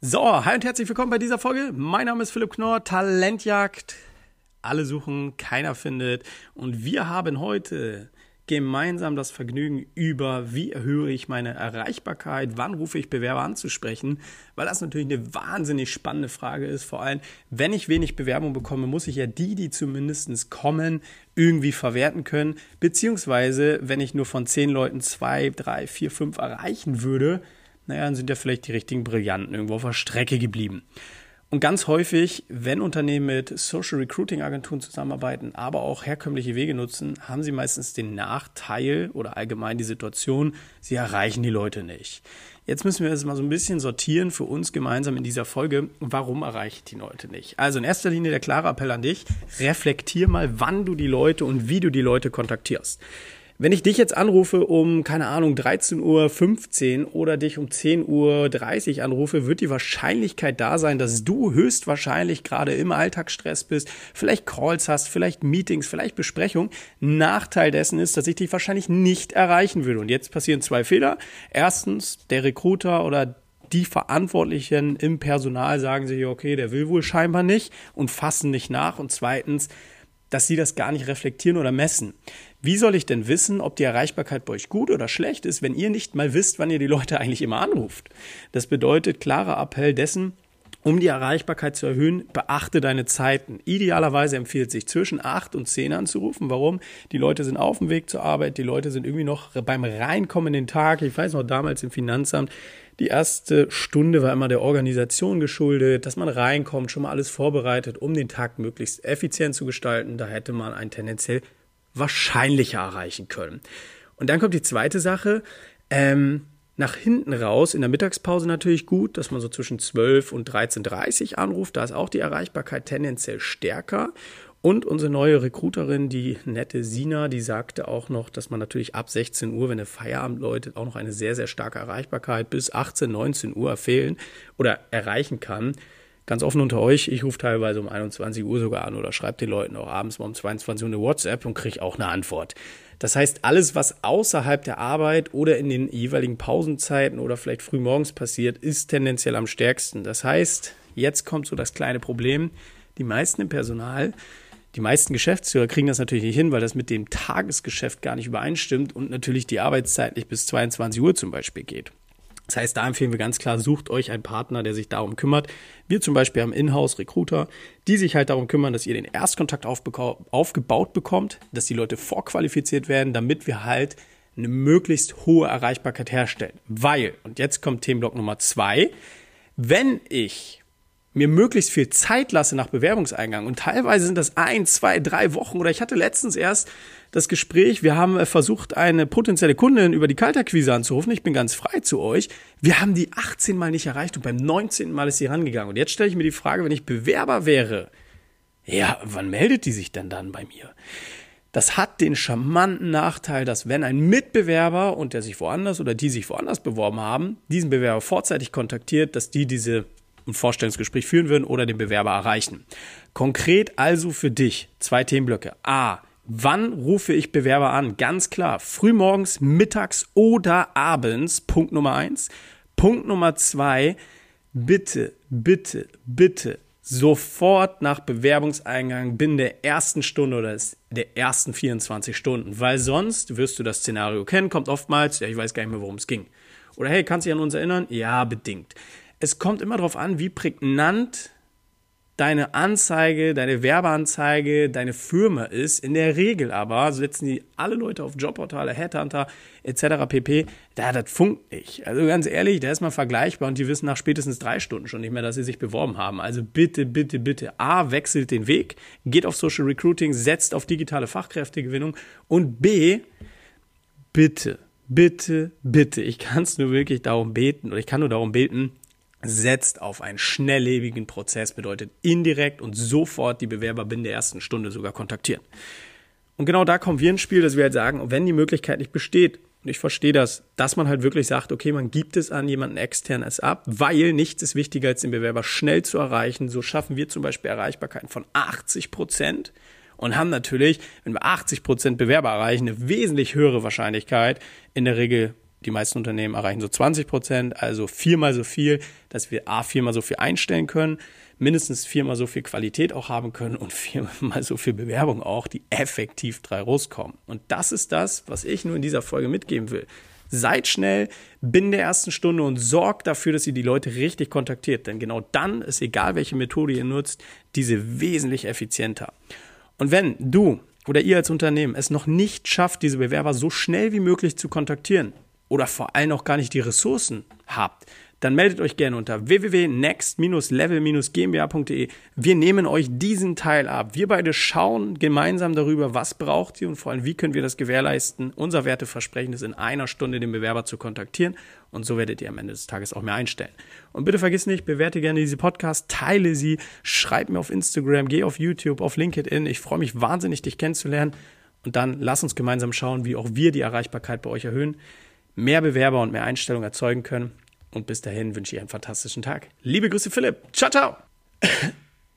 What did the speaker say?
So, hi und herzlich willkommen bei dieser Folge. Mein Name ist Philipp Knorr, Talentjagd. Alle suchen, keiner findet. Und wir haben heute gemeinsam das Vergnügen über, wie erhöhe ich meine Erreichbarkeit, wann rufe ich Bewerber anzusprechen, weil das natürlich eine wahnsinnig spannende Frage ist. Vor allem, wenn ich wenig Bewerbung bekomme, muss ich ja die, die zumindest kommen, irgendwie verwerten können. Beziehungsweise, wenn ich nur von zehn Leuten zwei, drei, vier, fünf erreichen würde, naja, dann sind ja vielleicht die richtigen Brillanten irgendwo auf der Strecke geblieben. Und ganz häufig, wenn Unternehmen mit Social Recruiting Agenturen zusammenarbeiten, aber auch herkömmliche Wege nutzen, haben sie meistens den Nachteil oder allgemein die Situation, sie erreichen die Leute nicht. Jetzt müssen wir das mal so ein bisschen sortieren für uns gemeinsam in dieser Folge. Warum erreiche ich die Leute nicht? Also in erster Linie der klare Appell an dich. Reflektier mal, wann du die Leute und wie du die Leute kontaktierst. Wenn ich dich jetzt anrufe um, keine Ahnung, 13.15 Uhr oder dich um 10.30 Uhr anrufe, wird die Wahrscheinlichkeit da sein, dass du höchstwahrscheinlich gerade im Alltagsstress bist, vielleicht Calls hast, vielleicht Meetings, vielleicht Besprechungen. Nachteil dessen ist, dass ich dich wahrscheinlich nicht erreichen würde. Und jetzt passieren zwei Fehler. Erstens, der Recruiter oder die Verantwortlichen im Personal sagen sich, okay, der will wohl scheinbar nicht und fassen nicht nach. Und zweitens, dass sie das gar nicht reflektieren oder messen. Wie soll ich denn wissen, ob die Erreichbarkeit bei euch gut oder schlecht ist, wenn ihr nicht mal wisst, wann ihr die Leute eigentlich immer anruft? Das bedeutet klarer Appell dessen, um die Erreichbarkeit zu erhöhen, beachte deine Zeiten. Idealerweise empfiehlt sich zwischen 8 und 10 anzurufen. Warum? Die Leute sind auf dem Weg zur Arbeit, die Leute sind irgendwie noch beim Reinkommen in den Tag. Ich weiß noch damals im Finanzamt, die erste Stunde war immer der Organisation geschuldet, dass man reinkommt, schon mal alles vorbereitet, um den Tag möglichst effizient zu gestalten. Da hätte man ein tendenziell wahrscheinlicher erreichen können. Und dann kommt die zweite Sache. Ähm, nach hinten raus, in der Mittagspause natürlich gut, dass man so zwischen 12 und 13.30 anruft. Da ist auch die Erreichbarkeit tendenziell stärker. Und unsere neue Recruiterin, die nette Sina, die sagte auch noch, dass man natürlich ab 16 Uhr, wenn der Feierabend läutet, auch noch eine sehr, sehr starke Erreichbarkeit bis 18, 19 Uhr fehlen oder erreichen kann ganz offen unter euch, ich rufe teilweise um 21 Uhr sogar an oder schreibe den Leuten auch abends mal um 22 Uhr eine WhatsApp und kriege auch eine Antwort. Das heißt, alles, was außerhalb der Arbeit oder in den jeweiligen Pausenzeiten oder vielleicht früh morgens passiert, ist tendenziell am stärksten. Das heißt, jetzt kommt so das kleine Problem. Die meisten im Personal, die meisten Geschäftsführer kriegen das natürlich nicht hin, weil das mit dem Tagesgeschäft gar nicht übereinstimmt und natürlich die Arbeitszeit nicht bis 22 Uhr zum Beispiel geht. Das heißt, da empfehlen wir ganz klar, sucht euch einen Partner, der sich darum kümmert. Wir zum Beispiel haben Inhouse-Recruiter, die sich halt darum kümmern, dass ihr den Erstkontakt aufgebaut bekommt, dass die Leute vorqualifiziert werden, damit wir halt eine möglichst hohe Erreichbarkeit herstellen. Weil, und jetzt kommt Themenblock Nummer zwei, wenn ich mir möglichst viel Zeit lasse nach Bewerbungseingang. Und teilweise sind das ein, zwei, drei Wochen. Oder ich hatte letztens erst das Gespräch, wir haben äh, versucht, eine potenzielle Kundin über die Kalterquise anzurufen. Ich bin ganz frei zu euch. Wir haben die 18 Mal nicht erreicht und beim 19. Mal ist sie rangegangen. Und jetzt stelle ich mir die Frage, wenn ich Bewerber wäre, ja, wann meldet die sich denn dann bei mir? Das hat den charmanten Nachteil, dass wenn ein Mitbewerber und der sich woanders oder die sich woanders beworben haben, diesen Bewerber vorzeitig kontaktiert, dass die diese ein Vorstellungsgespräch führen würden oder den Bewerber erreichen. Konkret also für dich zwei Themenblöcke. A. Wann rufe ich Bewerber an? Ganz klar, frühmorgens, mittags oder abends. Punkt Nummer eins. Punkt Nummer zwei. Bitte, bitte, bitte sofort nach Bewerbungseingang binnen der ersten Stunde oder der ersten 24 Stunden, weil sonst wirst du das Szenario kennen, kommt oftmals, ja, ich weiß gar nicht mehr, worum es ging. Oder hey, kannst du dich an uns erinnern? Ja, bedingt es kommt immer darauf an, wie prägnant deine Anzeige, deine Werbeanzeige, deine Firma ist. In der Regel aber setzen die alle Leute auf Jobportale, Headhunter etc. pp. Da, das funkt nicht. Also ganz ehrlich, da ist man vergleichbar und die wissen nach spätestens drei Stunden schon nicht mehr, dass sie sich beworben haben. Also bitte, bitte, bitte. A, wechselt den Weg, geht auf Social Recruiting, setzt auf digitale Fachkräftegewinnung und B, bitte, bitte, bitte, ich kann es nur wirklich darum beten oder ich kann nur darum beten, setzt auf einen schnelllebigen Prozess, bedeutet indirekt und sofort die Bewerber binnen der ersten Stunde sogar kontaktieren. Und genau da kommen wir ins Spiel, dass wir halt sagen, wenn die Möglichkeit nicht besteht, und ich verstehe das, dass man halt wirklich sagt, okay, man gibt es an jemanden externes ab, weil nichts ist wichtiger, als den Bewerber schnell zu erreichen. So schaffen wir zum Beispiel Erreichbarkeiten von 80 Prozent und haben natürlich, wenn wir 80 Prozent Bewerber erreichen, eine wesentlich höhere Wahrscheinlichkeit, in der Regel Die meisten Unternehmen erreichen so 20 Prozent, also viermal so viel, dass wir A, viermal so viel einstellen können, mindestens viermal so viel Qualität auch haben können und viermal so viel Bewerbung auch, die effektiv drei rauskommen. Und das ist das, was ich nur in dieser Folge mitgeben will. Seid schnell binnen der ersten Stunde und sorgt dafür, dass ihr die Leute richtig kontaktiert. Denn genau dann ist egal, welche Methode ihr nutzt, diese wesentlich effizienter. Und wenn du oder ihr als Unternehmen es noch nicht schafft, diese Bewerber so schnell wie möglich zu kontaktieren oder vor allem auch gar nicht die Ressourcen habt, dann meldet euch gerne unter www.next-level-gmbh.de. Wir nehmen euch diesen Teil ab. Wir beide schauen gemeinsam darüber, was braucht ihr und vor allem, wie können wir das gewährleisten. Unser Werteversprechen ist, in einer Stunde den Bewerber zu kontaktieren und so werdet ihr am Ende des Tages auch mehr einstellen. Und bitte vergiss nicht, bewerte gerne diese Podcast, teile sie, schreib mir auf Instagram, geh auf YouTube, auf LinkedIn. Ich freue mich wahnsinnig, dich kennenzulernen. Und dann lass uns gemeinsam schauen, wie auch wir die Erreichbarkeit bei euch erhöhen, mehr Bewerber und mehr Einstellungen erzeugen können und bis dahin wünsche ich einen fantastischen Tag. Liebe Grüße, Philipp. Ciao, ciao.